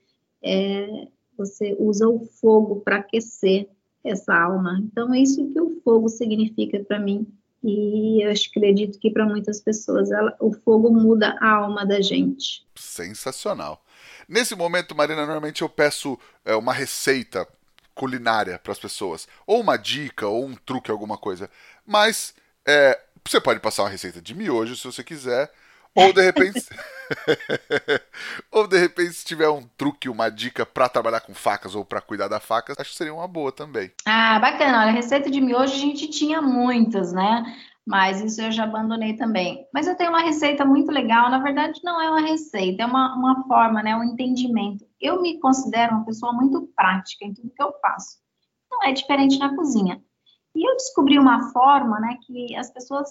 é, você usa o fogo para aquecer essa alma. Então é isso que o fogo significa para mim e eu acredito que para muitas pessoas ela, o fogo muda a alma da gente. Sensacional. Nesse momento, Marina, normalmente eu peço é, uma receita culinária para as pessoas, ou uma dica, ou um truque, alguma coisa. Mas é, você pode passar uma receita de miojo se você quiser ou de repente. ou de repente, se tiver um truque, uma dica para trabalhar com facas ou para cuidar da faca, acho que seria uma boa também. Ah, bacana. Olha, receita de miojo a gente tinha muitas, né? Mas isso eu já abandonei também. Mas eu tenho uma receita muito legal. Na verdade, não é uma receita, é uma, uma forma, né? Um entendimento. Eu me considero uma pessoa muito prática em tudo que eu faço. Não é diferente na cozinha. E eu descobri uma forma, né, que as pessoas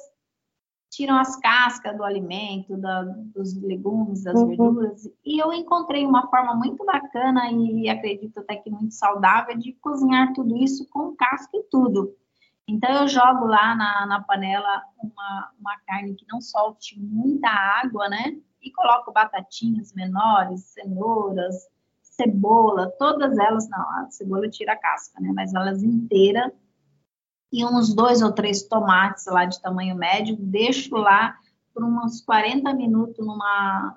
tiram as cascas do alimento, da, dos legumes, das uhum. verduras, e eu encontrei uma forma muito bacana e acredito até que muito saudável de cozinhar tudo isso com casca e tudo. Então eu jogo lá na, na panela uma, uma carne que não solte muita água, né? e coloco batatinhas menores, cenouras, cebola, todas elas, não, a cebola tira a casca, né? Mas elas inteiras e uns dois ou três tomates lá de tamanho médio, deixo lá por uns 40 minutos numa,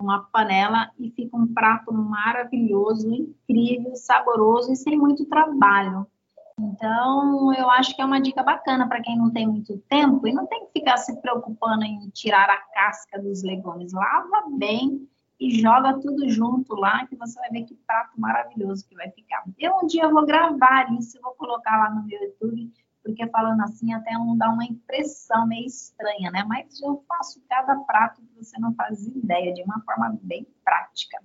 numa panela e fica um prato maravilhoso, incrível, saboroso e sem muito trabalho. Então, eu acho que é uma dica bacana para quem não tem muito tempo e não tem que ficar se preocupando em tirar a casca dos legumes. Lava bem e joga tudo junto lá, que você vai ver que prato maravilhoso que vai ficar. Eu um dia vou gravar isso, vou colocar lá no meu YouTube, porque falando assim até não dá uma impressão meio estranha, né? Mas eu faço cada prato que você não faz ideia, de uma forma bem prática.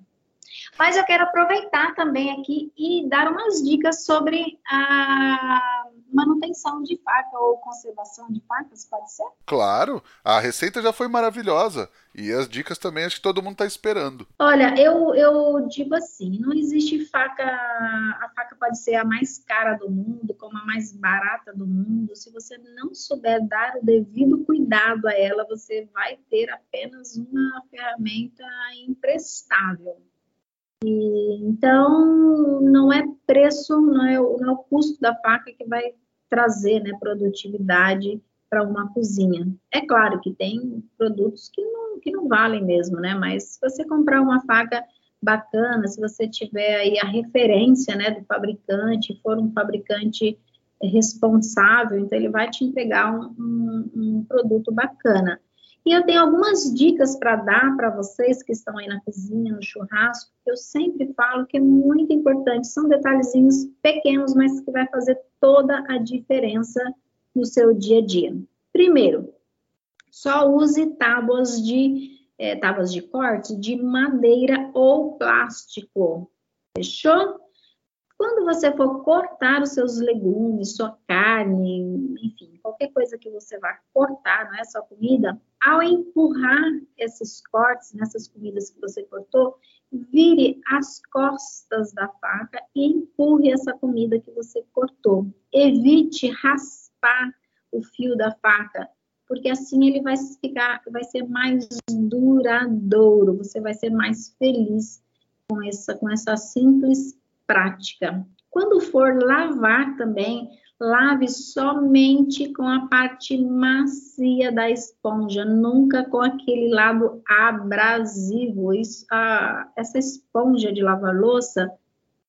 Mas eu quero aproveitar também aqui e dar umas dicas sobre a manutenção de faca ou conservação de facas, pode ser? Claro, a receita já foi maravilhosa e as dicas também acho que todo mundo está esperando. Olha, eu, eu digo assim, não existe faca, a faca pode ser a mais cara do mundo, como a mais barata do mundo, se você não souber dar o devido cuidado a ela, você vai ter apenas uma ferramenta imprestável. E, então, não é preço, não é, não é o custo da faca que vai trazer né, produtividade para uma cozinha. É claro que tem produtos que não, que não valem mesmo, né? Mas se você comprar uma faca bacana, se você tiver aí a referência né, do fabricante, for um fabricante responsável, então ele vai te entregar um, um, um produto bacana. E eu tenho algumas dicas para dar para vocês que estão aí na cozinha, no churrasco, eu sempre falo que é muito importante. São detalhezinhos pequenos, mas que vai fazer toda a diferença no seu dia a dia. Primeiro, só use tábuas de é, tábuas de corte de madeira ou plástico. Fechou? Quando você for cortar os seus legumes, sua carne, enfim, qualquer coisa que você vá cortar, não é só comida, ao empurrar esses cortes nessas comidas que você cortou, vire as costas da faca e empurre essa comida que você cortou. Evite raspar o fio da faca, porque assim ele vai ficar, vai ser mais duradouro, você vai ser mais feliz com essa, com essa simples prática. Quando for lavar também, lave somente com a parte macia da esponja, nunca com aquele lado abrasivo. Isso, a, essa esponja de lavar louça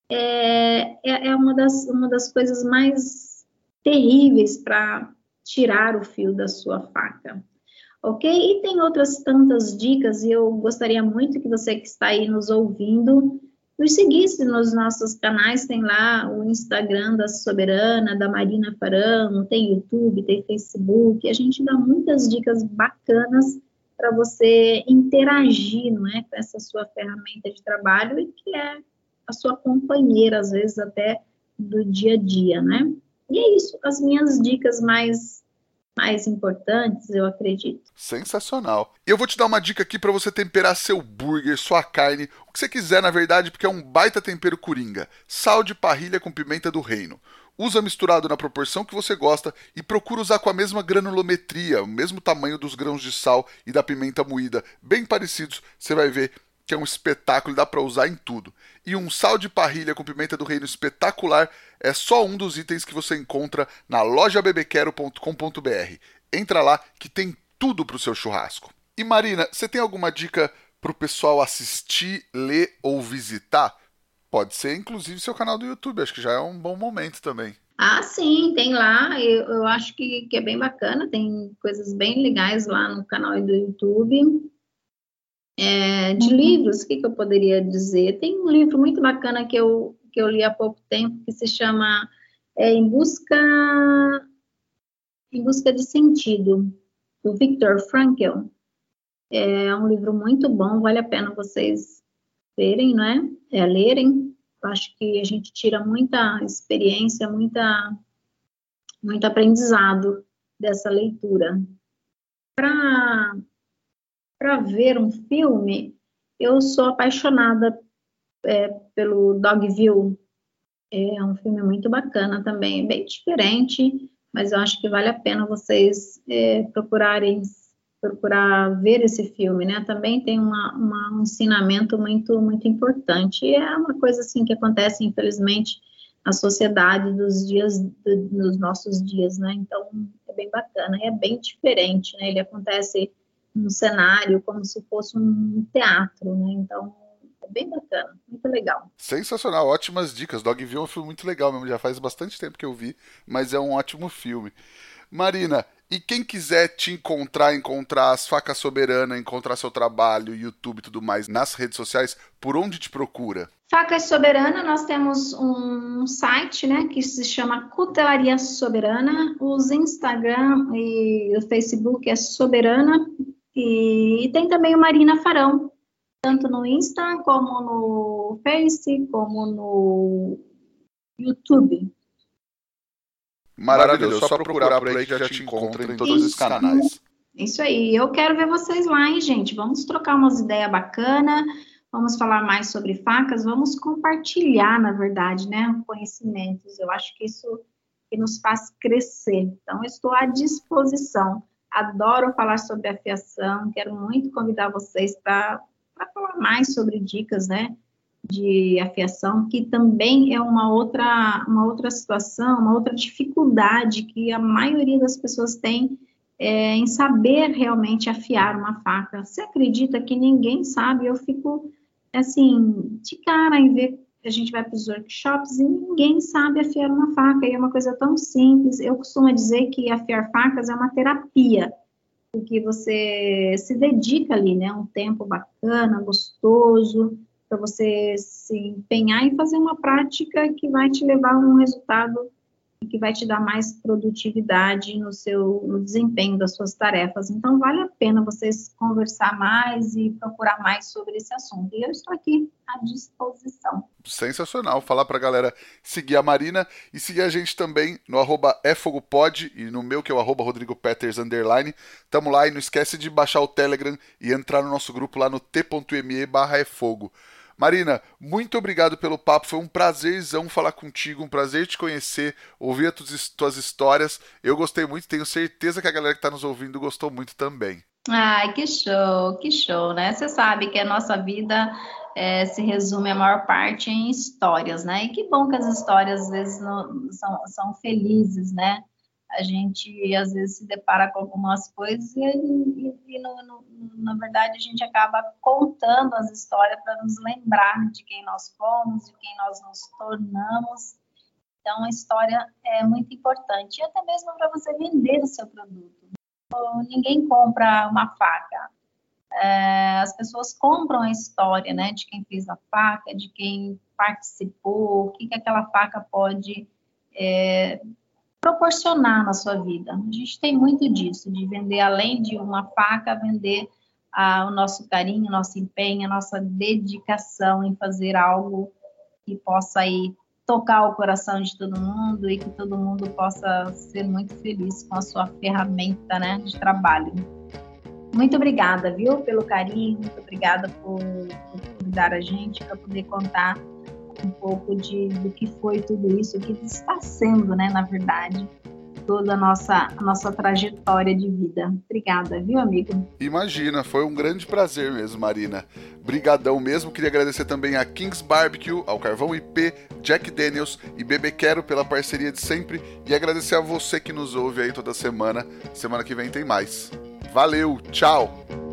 é, é, é uma, das, uma das coisas mais terríveis para tirar o fio da sua faca. Ok? E tem outras tantas dicas, e eu gostaria muito que você que está aí nos ouvindo nos seguisse nos nossos canais, tem lá o Instagram da Soberana, da Marina Farão, tem YouTube, tem Facebook, a gente dá muitas dicas bacanas para você interagir, não é, com essa sua ferramenta de trabalho e que é a sua companheira, às vezes até do dia a dia, né? E é isso, as minhas dicas mais mais importantes, eu acredito. Sensacional. E eu vou te dar uma dica aqui para você temperar seu burger, sua carne, o que você quiser, na verdade, porque é um baita tempero coringa. Sal de parrilha com pimenta do reino. Usa misturado na proporção que você gosta e procura usar com a mesma granulometria, o mesmo tamanho dos grãos de sal e da pimenta moída, bem parecidos. Você vai ver que é um espetáculo e dá para usar em tudo. E um sal de parrilha com pimenta do reino espetacular é só um dos itens que você encontra na lojabebequero.com.br. Entra lá que tem tudo para o seu churrasco. E Marina, você tem alguma dica para o pessoal assistir, ler ou visitar? Pode ser inclusive seu canal do YouTube, acho que já é um bom momento também. Ah, sim, tem lá, eu, eu acho que, que é bem bacana, tem coisas bem legais lá no canal do YouTube. É, de uhum. livros, o que, que, eu poderia dizer? Tem um livro muito bacana que eu, que eu li há pouco tempo, que se chama é, Em Busca em Busca de Sentido, do Viktor Frankl. É um livro muito bom, vale a pena vocês verem, né? É, lerem. Eu acho que a gente tira muita experiência, muita, muito aprendizado dessa leitura. Para para ver um filme, eu sou apaixonada é, pelo Dogville. É um filme muito bacana também, bem diferente, mas eu acho que vale a pena vocês é, procurarem procurar ver esse filme, né? Também tem uma, uma, um ensinamento muito, muito importante. E é uma coisa assim que acontece, infelizmente, na sociedade dos dias, do, nos nossos dias, né? Então é bem bacana, é bem diferente, né? Ele acontece num cenário como se fosse um teatro, né? Então é bem bacana, muito legal. Sensacional, ótimas dicas. Dogville é um filme muito legal mesmo, já faz bastante tempo que eu vi, mas é um ótimo filme. Marina, e quem quiser te encontrar, encontrar as facas soberana, encontrar seu trabalho, YouTube e tudo mais nas redes sociais, por onde te procura? Facas Soberana, nós temos um site, né, que se chama Cutelaria Soberana. Os Instagram e o Facebook é Soberana. E tem também o Marina Farão, tanto no Insta, como no Face, como no YouTube. Maravilhoso. Só procurar por aí que já te encontra em todos os canais. Isso aí. Eu quero ver vocês lá, hein, gente? Vamos trocar umas ideias bacanas, vamos falar mais sobre facas, vamos compartilhar, na verdade, né, conhecimentos. Eu acho que isso que nos faz crescer. Então, estou à disposição. Adoro falar sobre afiação, quero muito convidar vocês para falar mais sobre dicas, né? de afiação, que também é uma outra, uma outra situação, uma outra dificuldade que a maioria das pessoas tem é, em saber realmente afiar uma faca. Você acredita que ninguém sabe? Eu fico, assim, de cara em ver a gente vai para os workshops e ninguém sabe afiar uma faca, e é uma coisa tão simples. Eu costumo dizer que afiar facas é uma terapia, porque você se dedica ali, né, um tempo bacana, gostoso, para você se empenhar em fazer uma prática que vai te levar a um resultado que vai te dar mais produtividade no seu no desempenho das suas tarefas. Então vale a pena vocês conversar mais e procurar mais sobre esse assunto. E eu estou aqui à disposição. Sensacional. Falar para a galera seguir a Marina e seguir a gente também no arroba efogopod e no meu que é o arroba Rodrigo Peters underline. Tamo lá e não esquece de baixar o Telegram e entrar no nosso grupo lá no t.me barra efogo. Marina, muito obrigado pelo papo. Foi um prazerzão falar contigo, um prazer te conhecer, ouvir as tuas histórias. Eu gostei muito, tenho certeza que a galera que está nos ouvindo gostou muito também. Ai, que show, que show, né? Você sabe que a nossa vida é, se resume a maior parte em histórias, né? E que bom que as histórias às vezes não, são, são felizes, né? A gente às vezes se depara com algumas coisas e, e, e no, no, na verdade a gente acaba contando as histórias para nos lembrar de quem nós fomos, de quem nós nos tornamos. Então a história é muito importante e até mesmo para você vender o seu produto. Ninguém compra uma faca. É, as pessoas compram a história, né, de quem fez a faca, de quem participou, o que, que aquela faca pode é, proporcionar na sua vida. A gente tem muito disso, de vender além de uma faca, vender ah, o nosso carinho, o nosso empenho, a nossa dedicação em fazer algo que possa aí tocar o coração de todo mundo e que todo mundo possa ser muito feliz com a sua ferramenta né, de trabalho. Muito obrigada, viu, pelo carinho, muito obrigada por, por convidar a gente para poder contar um pouco de, do que foi tudo isso, o que está sendo, né, na verdade, toda a nossa, a nossa trajetória de vida. Obrigada, viu, amigo? Imagina, foi um grande prazer mesmo, Marina. Brigadão mesmo. Queria agradecer também a Kings Barbecue, ao Carvão IP, Jack Daniels e Bebê Quero pela parceria de sempre e agradecer a você que nos ouve aí toda semana. Semana que vem tem mais. Valeu, tchau!